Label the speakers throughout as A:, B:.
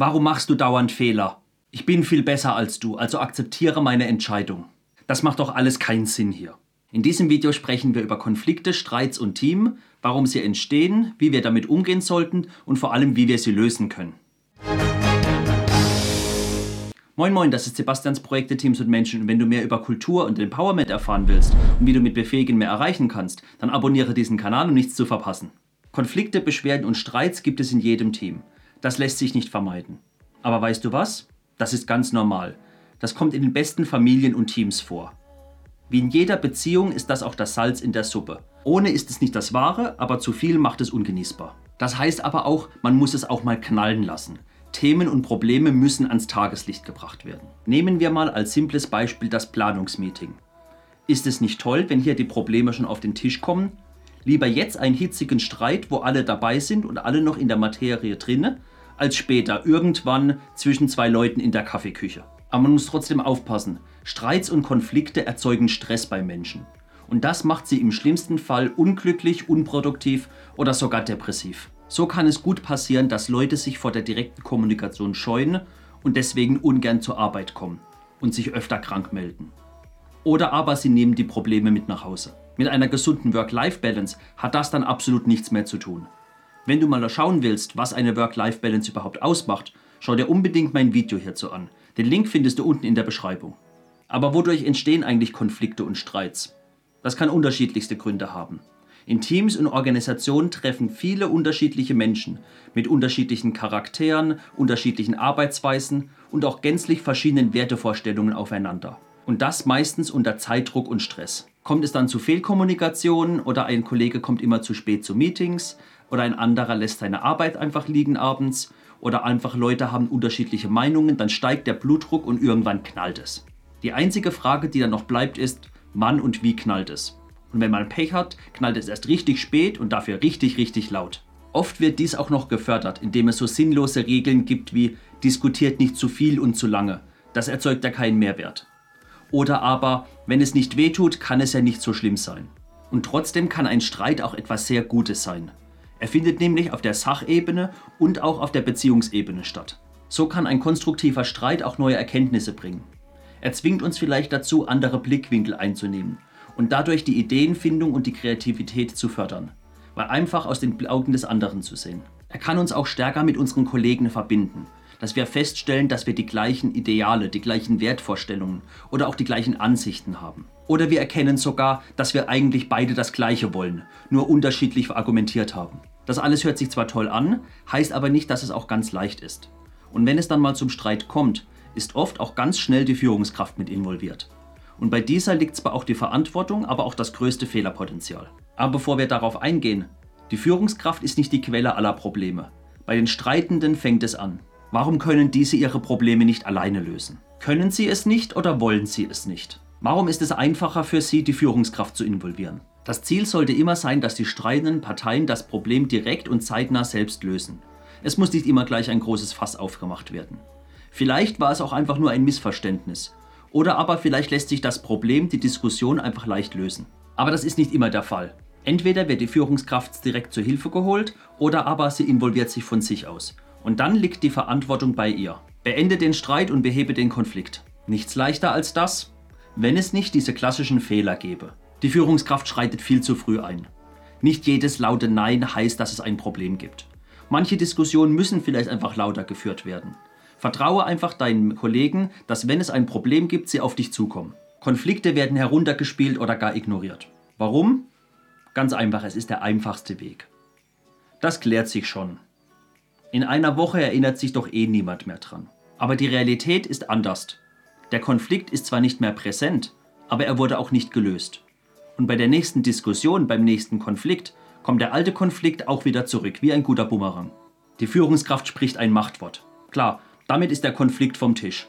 A: Warum machst du dauernd Fehler? Ich bin viel besser als du, also akzeptiere meine Entscheidung. Das macht doch alles keinen Sinn hier. In diesem Video sprechen wir über Konflikte, Streits und Team, warum sie entstehen, wie wir damit umgehen sollten und vor allem, wie wir sie lösen können. Moin Moin, das ist Sebastians Projekte Teams und Menschen und wenn du mehr über Kultur und Empowerment erfahren willst und wie du mit Befähigen mehr erreichen kannst, dann abonniere diesen Kanal, um nichts zu verpassen. Konflikte, Beschwerden und Streits gibt es in jedem Team. Das lässt sich nicht vermeiden. Aber weißt du was? Das ist ganz normal. Das kommt in den besten Familien und Teams vor. Wie in jeder Beziehung ist das auch das Salz in der Suppe. Ohne ist es nicht das Wahre, aber zu viel macht es ungenießbar. Das heißt aber auch, man muss es auch mal knallen lassen. Themen und Probleme müssen ans Tageslicht gebracht werden. Nehmen wir mal als simples Beispiel das Planungsmeeting. Ist es nicht toll, wenn hier die Probleme schon auf den Tisch kommen? Lieber jetzt einen hitzigen Streit, wo alle dabei sind und alle noch in der Materie drinne, als später irgendwann zwischen zwei Leuten in der Kaffeeküche. Aber man muss trotzdem aufpassen. Streits und Konflikte erzeugen Stress bei Menschen. Und das macht sie im schlimmsten Fall unglücklich, unproduktiv oder sogar depressiv. So kann es gut passieren, dass Leute sich vor der direkten Kommunikation scheuen und deswegen ungern zur Arbeit kommen und sich öfter krank melden. Oder aber sie nehmen die Probleme mit nach Hause. Mit einer gesunden Work-Life-Balance hat das dann absolut nichts mehr zu tun. Wenn du mal schauen willst, was eine Work-Life-Balance überhaupt ausmacht, schau dir unbedingt mein Video hierzu an. Den Link findest du unten in der Beschreibung. Aber wodurch entstehen eigentlich Konflikte und Streits? Das kann unterschiedlichste Gründe haben. In Teams und Organisationen treffen viele unterschiedliche Menschen mit unterschiedlichen Charakteren, unterschiedlichen Arbeitsweisen und auch gänzlich verschiedenen Wertevorstellungen aufeinander. Und das meistens unter Zeitdruck und Stress. Kommt es dann zu Fehlkommunikationen oder ein Kollege kommt immer zu spät zu Meetings oder ein anderer lässt seine Arbeit einfach liegen abends oder einfach Leute haben unterschiedliche Meinungen, dann steigt der Blutdruck und irgendwann knallt es. Die einzige Frage, die dann noch bleibt, ist, wann und wie knallt es? Und wenn man Pech hat, knallt es erst richtig spät und dafür richtig, richtig laut. Oft wird dies auch noch gefördert, indem es so sinnlose Regeln gibt wie diskutiert nicht zu viel und zu lange. Das erzeugt ja keinen Mehrwert. Oder aber, wenn es nicht wehtut, kann es ja nicht so schlimm sein. Und trotzdem kann ein Streit auch etwas sehr Gutes sein. Er findet nämlich auf der Sachebene und auch auf der Beziehungsebene statt. So kann ein konstruktiver Streit auch neue Erkenntnisse bringen. Er zwingt uns vielleicht dazu, andere Blickwinkel einzunehmen und dadurch die Ideenfindung und die Kreativität zu fördern, weil einfach aus den Augen des anderen zu sehen. Er kann uns auch stärker mit unseren Kollegen verbinden, dass wir feststellen, dass wir die gleichen Ideale, die gleichen Wertvorstellungen oder auch die gleichen Ansichten haben. Oder wir erkennen sogar, dass wir eigentlich beide das Gleiche wollen, nur unterschiedlich argumentiert haben. Das alles hört sich zwar toll an, heißt aber nicht, dass es auch ganz leicht ist. Und wenn es dann mal zum Streit kommt, ist oft auch ganz schnell die Führungskraft mit involviert. Und bei dieser liegt zwar auch die Verantwortung, aber auch das größte Fehlerpotenzial. Aber bevor wir darauf eingehen, die Führungskraft ist nicht die Quelle aller Probleme. Bei den Streitenden fängt es an. Warum können diese ihre Probleme nicht alleine lösen? Können sie es nicht oder wollen sie es nicht? Warum ist es einfacher für sie, die Führungskraft zu involvieren? Das Ziel sollte immer sein, dass die streitenden Parteien das Problem direkt und zeitnah selbst lösen. Es muss nicht immer gleich ein großes Fass aufgemacht werden. Vielleicht war es auch einfach nur ein Missverständnis. Oder aber vielleicht lässt sich das Problem, die Diskussion einfach leicht lösen. Aber das ist nicht immer der Fall. Entweder wird die Führungskraft direkt zur Hilfe geholt oder aber sie involviert sich von sich aus. Und dann liegt die Verantwortung bei ihr. Beende den Streit und behebe den Konflikt. Nichts leichter als das, wenn es nicht diese klassischen Fehler gäbe. Die Führungskraft schreitet viel zu früh ein. Nicht jedes laute Nein heißt, dass es ein Problem gibt. Manche Diskussionen müssen vielleicht einfach lauter geführt werden. Vertraue einfach deinen Kollegen, dass wenn es ein Problem gibt, sie auf dich zukommen. Konflikte werden heruntergespielt oder gar ignoriert. Warum? Ganz einfach, es ist der einfachste Weg. Das klärt sich schon. In einer Woche erinnert sich doch eh niemand mehr dran. Aber die Realität ist anders. Der Konflikt ist zwar nicht mehr präsent, aber er wurde auch nicht gelöst. Und bei der nächsten Diskussion, beim nächsten Konflikt, kommt der alte Konflikt auch wieder zurück, wie ein guter Bumerang. Die Führungskraft spricht ein Machtwort. Klar, damit ist der Konflikt vom Tisch.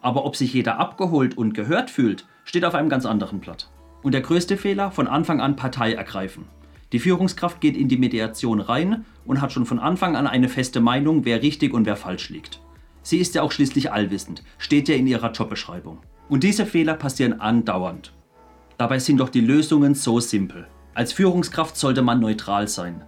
A: Aber ob sich jeder abgeholt und gehört fühlt, steht auf einem ganz anderen Blatt. Und der größte Fehler, von Anfang an Partei ergreifen. Die Führungskraft geht in die Mediation rein und hat schon von Anfang an eine feste Meinung, wer richtig und wer falsch liegt. Sie ist ja auch schließlich allwissend, steht ja in ihrer Jobbeschreibung. Und diese Fehler passieren andauernd. Dabei sind doch die Lösungen so simpel. Als Führungskraft sollte man neutral sein.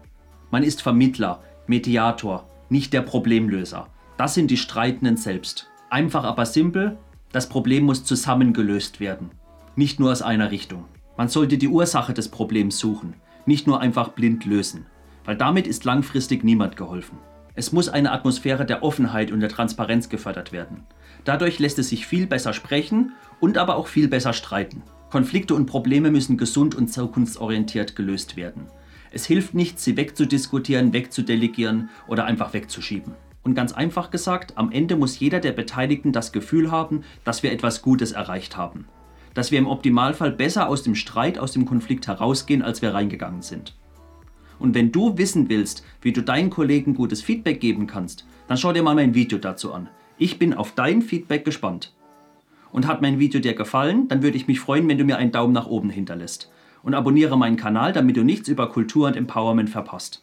A: Man ist Vermittler, Mediator, nicht der Problemlöser. Das sind die Streitenden selbst. Einfach aber simpel, das Problem muss zusammen gelöst werden. Nicht nur aus einer Richtung. Man sollte die Ursache des Problems suchen, nicht nur einfach blind lösen, weil damit ist langfristig niemand geholfen. Es muss eine Atmosphäre der Offenheit und der Transparenz gefördert werden. Dadurch lässt es sich viel besser sprechen und aber auch viel besser streiten. Konflikte und Probleme müssen gesund und zukunftsorientiert gelöst werden. Es hilft nicht, sie wegzudiskutieren, wegzudelegieren oder einfach wegzuschieben. Und ganz einfach gesagt, am Ende muss jeder der Beteiligten das Gefühl haben, dass wir etwas Gutes erreicht haben. Dass wir im Optimalfall besser aus dem Streit, aus dem Konflikt herausgehen, als wir reingegangen sind. Und wenn du wissen willst, wie du deinen Kollegen gutes Feedback geben kannst, dann schau dir mal mein Video dazu an. Ich bin auf dein Feedback gespannt. Und hat mein Video dir gefallen, dann würde ich mich freuen, wenn du mir einen Daumen nach oben hinterlässt. Und abonniere meinen Kanal, damit du nichts über Kultur und Empowerment verpasst.